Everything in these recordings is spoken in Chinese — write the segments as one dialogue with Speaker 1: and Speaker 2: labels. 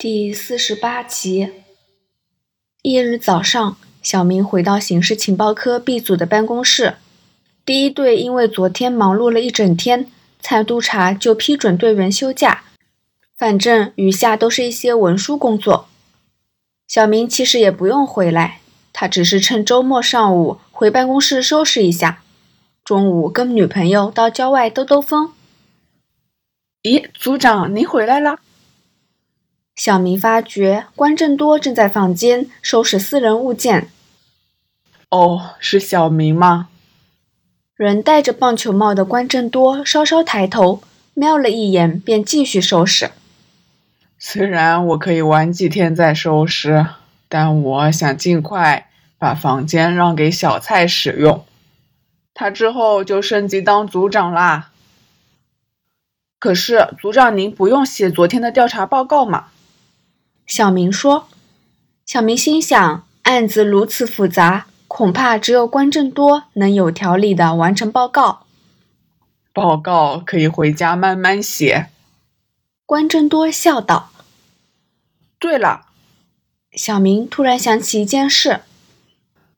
Speaker 1: 第四十八集。翌日早上，小明回到刑事情报科 B 组的办公室。第一队因为昨天忙碌了一整天，蔡督察就批准队员休假。反正余下都是一些文书工作。小明其实也不用回来，他只是趁周末上午回办公室收拾一下，中午跟女朋友到郊外兜兜风。
Speaker 2: 咦，组长，您回来了。
Speaker 1: 小明发觉关正多正在房间收拾私人物件。
Speaker 2: 哦，是小明吗？
Speaker 1: 人戴着棒球帽的关正多稍稍抬头，瞄了一眼，便继续收拾。
Speaker 2: 虽然我可以晚几天再收拾，但我想尽快把房间让给小蔡使用，他之后就升级当组长啦。可是，组长您不用写昨天的调查报告吗？
Speaker 1: 小明说：“小明心想，案子如此复杂，恐怕只有关正多能有条理的完成报告。
Speaker 2: 报告可以回家慢慢写。”
Speaker 1: 关正多笑道：“
Speaker 2: 对了。”
Speaker 1: 小明突然想起一件事：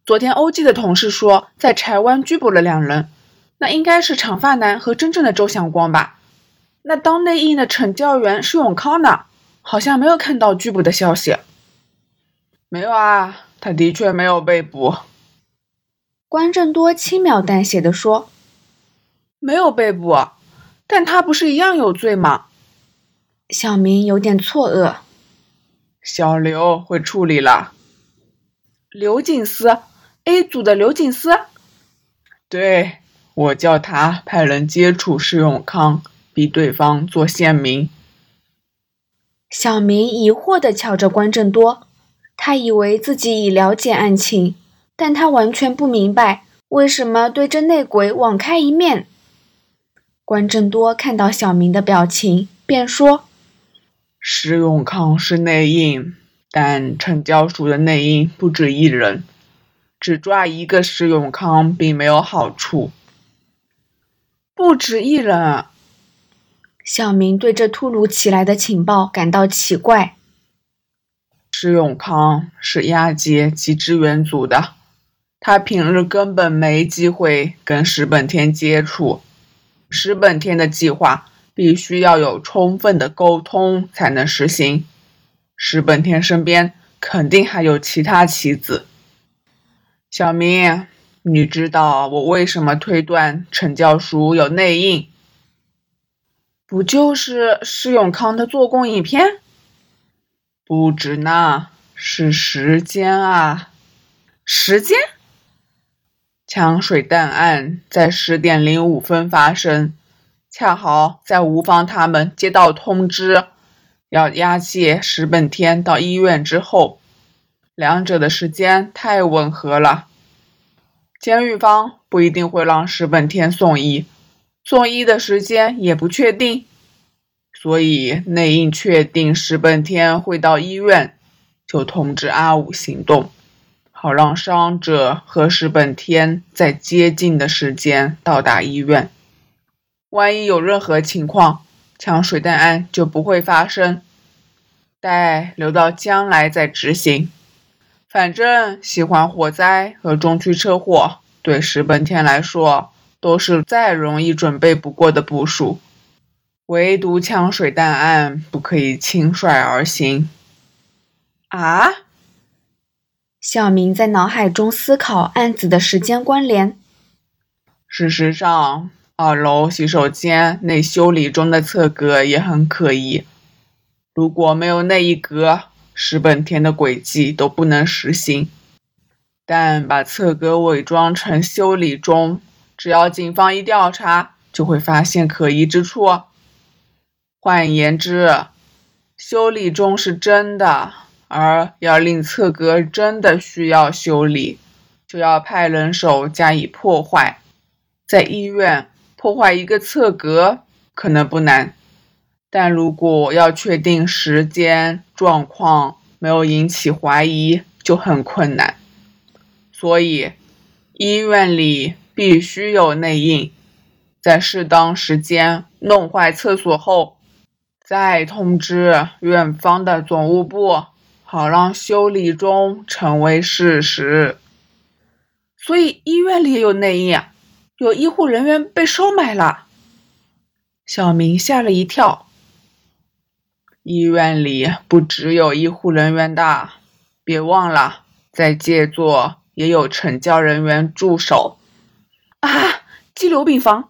Speaker 2: 昨天欧记的同事说，在柴湾拘捕了两人，那应该是长发男和真正的周祥光吧？那当内应的惩教员是永康呢？好像没有看到拘捕的消息。没有啊，他的确没有被捕。
Speaker 1: 关正多轻描淡写的说：“
Speaker 2: 没有被捕，但他不是一样有罪吗？”
Speaker 1: 小明有点错愕。
Speaker 2: 小刘会处理了。刘锦思，A 组的刘锦思。对，我叫他派人接触施永康，逼对方做县民。
Speaker 1: 小明疑惑地瞧着关正多，他以为自己已了解案情，但他完全不明白为什么对这内鬼网开一面。关正多看到小明的表情，便说：“
Speaker 2: 施永康是内应，但惩教署的内应不止一人，只抓一个施永康并没有好处。不止一人。”
Speaker 1: 小明对这突如其来的情报感到奇怪。
Speaker 2: 施永康是押解及支援组的，他平日根本没机会跟石本天接触。石本天的计划必须要有充分的沟通才能实行。石本天身边肯定还有其他棋子。小明，你知道我为什么推断陈教书有内应？不就是施永康的做工影片？不止呢，是时间啊！时间？枪水弹案在十点零五分发生，恰好在吴芳他们接到通知，要押解石本天到医院之后，两者的时间太吻合了。监狱方不一定会让石本天送医。送医的时间也不确定，所以内应确定石本天会到医院，就通知阿武行动，好让伤者和石本天在接近的时间到达医院。万一有任何情况，抢水弹案就不会发生，待留到将来再执行。反正喜欢火灾和中区车祸，对石本天来说。都是再容易准备不过的部署，唯独枪水弹案不可以轻率而行。啊！
Speaker 1: 小明在脑海中思考案子的时间关联。
Speaker 2: 事实上，二楼洗手间内修理中的侧格也很可疑。如果没有那一格，石本田的轨迹都不能实行。但把侧格伪装成修理中。只要警方一调查，就会发现可疑之处。换言之，修理中是真的，而要令侧格真的需要修理，就要派人手加以破坏。在医院破坏一个侧格可能不难，但如果要确定时间、状况没有引起怀疑，就很困难。所以，医院里。必须有内应，在适当时间弄坏厕所后，再通知院方的总务部，好让修理中成为事实。
Speaker 1: 所以医院里也有内应，有医护人员被收买了。
Speaker 2: 小明吓了一跳。医院里不只有医护人员的，别忘了，在借座也有惩教人员驻守。
Speaker 1: 啊，拘留病房。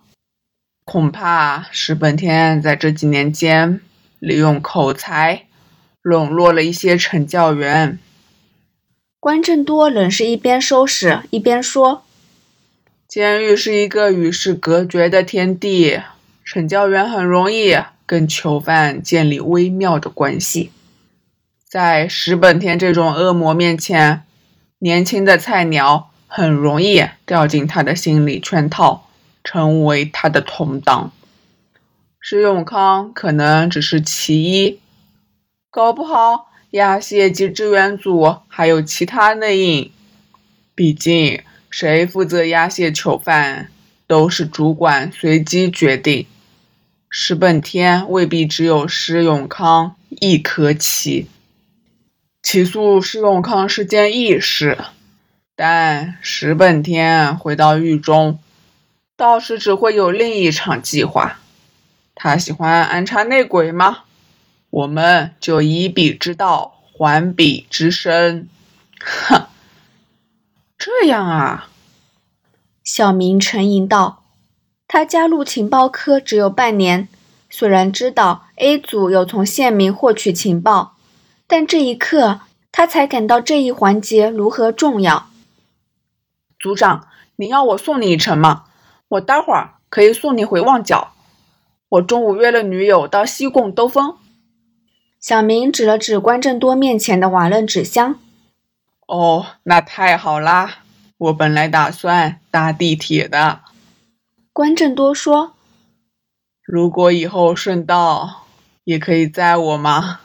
Speaker 2: 恐怕石本天在这几年间利用口才笼络了一些惩教员。
Speaker 1: 关正多仍是一边收拾一边说：“
Speaker 2: 监狱是一个与世隔绝的天地，惩教员很容易跟囚犯建立微妙的关系。在石本天这种恶魔面前，年轻的菜鸟很容易掉进他的心理圈套。”成为他的同党，石永康可能只是其一，搞不好押解及支援组还有其他内应。毕竟，谁负责押解囚犯，都是主管随机决定。石本天未必只有石永康一颗棋。起诉石永康是件易事，但石本天回到狱中。到时只会有另一场计划。他喜欢安插内鬼吗？我们就以彼之道还彼之身。哼，
Speaker 1: 这样啊。小明沉吟道：“他加入情报科只有半年，虽然知道 A 组有从县民获取情报，但这一刻他才感到这一环节如何重要。”
Speaker 2: 组长，你要我送你一程吗？我待会儿可以送你回旺角。我中午约了女友到西贡兜风。
Speaker 1: 小明指了指关正多面前的瓦楞纸箱。
Speaker 2: 哦，那太好啦！我本来打算搭地铁的。
Speaker 1: 关正多说：“
Speaker 2: 如果以后顺道，也可以载我吗？”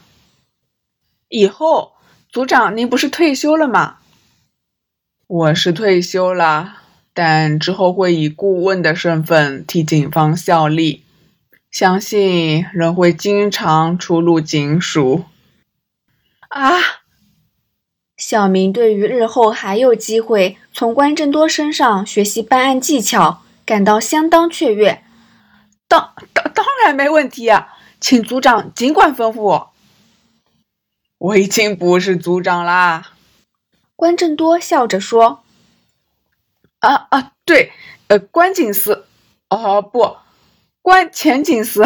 Speaker 1: 以后，组长您不是退休了吗？
Speaker 2: 我是退休了。但之后会以顾问的身份替警方效力，相信仍会经常出入警署。
Speaker 1: 啊！小明对于日后还有机会从关正多身上学习办案技巧感到相当雀跃。当当当然没问题啊，请组长尽管吩咐。
Speaker 2: 我已经不是组长啦。
Speaker 1: 关正多笑着说。啊啊，对，呃，关警司，哦不，关前警司。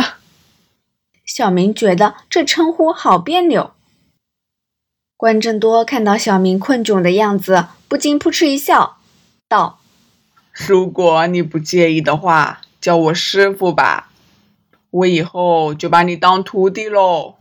Speaker 1: 小明觉得这称呼好别扭。关正多看到小明困窘的样子，不禁扑哧一笑，道：“
Speaker 2: 如果你不介意的话，叫我师傅吧，我以后就把你当徒弟喽。”